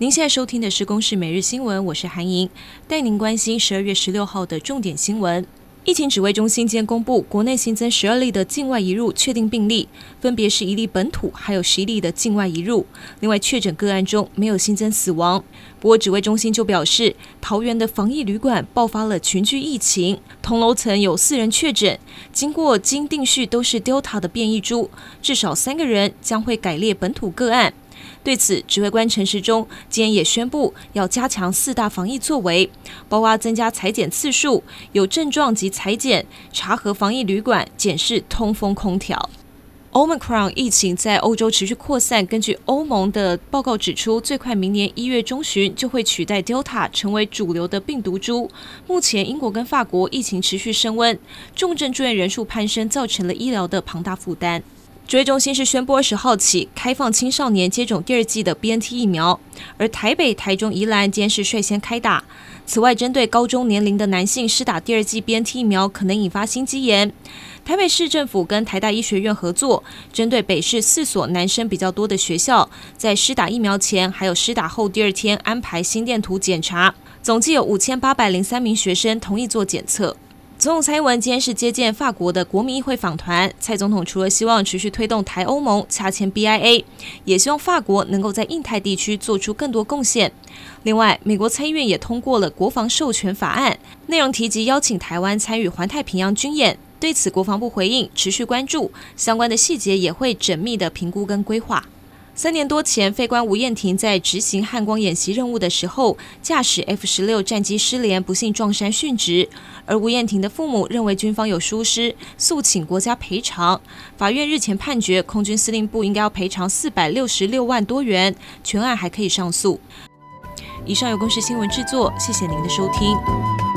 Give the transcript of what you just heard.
您现在收听的是《公视每日新闻》，我是韩莹，带您关心十二月十六号的重点新闻。疫情指挥中心今天公布，国内新增十二例的境外移入确定病例，分别是一例本土，还有十一例的境外移入。另外，确诊个案中没有新增死亡。不过，指挥中心就表示，桃园的防疫旅馆爆发了群聚疫情，同楼层有四人确诊，经过经定序都是 Delta 的变异株，至少三个人将会改列本土个案。对此，指挥官陈时中今天也宣布要加强四大防疫作为，包括增加采检次数、有症状及采检、查核防疫旅馆、检视通风空调。Omicron 疫情在欧洲持续扩散，根据欧盟的报告指出，最快明年一月中旬就会取代 Delta 成为主流的病毒株。目前，英国跟法国疫情持续升温，重症住院人数攀升，造成了医疗的庞大负担。指挥中心是宣布二十号起开放青少年接种第二剂的 BNT 疫苗，而台北、台中、宜兰今天是率先开打。此外，针对高中年龄的男性施打第二剂 BNT 疫苗可能引发心肌炎，台北市政府跟台大医学院合作，针对北市四所男生比较多的学校，在施打疫苗前还有施打后第二天安排心电图检查，总计有五千八百零三名学生同意做检测。总统蔡英文今天是接见法国的国民议会访团。蔡总统除了希望持续推动台欧盟洽签 BIA，也希望法国能够在印太地区做出更多贡献。另外，美国参议院也通过了国防授权法案，内容提及邀请台湾参与环太平洋军演。对此，国防部回应持续关注，相关的细节也会缜密的评估跟规划。三年多前，飞官吴彦廷在执行汉光演习任务的时候，驾驶 F 十六战机失联，不幸撞山殉职。而吴彦廷的父母认为军方有疏失，诉请国家赔偿。法院日前判决，空军司令部应该要赔偿四百六十六万多元，全案还可以上诉。以上由公视新闻制作，谢谢您的收听。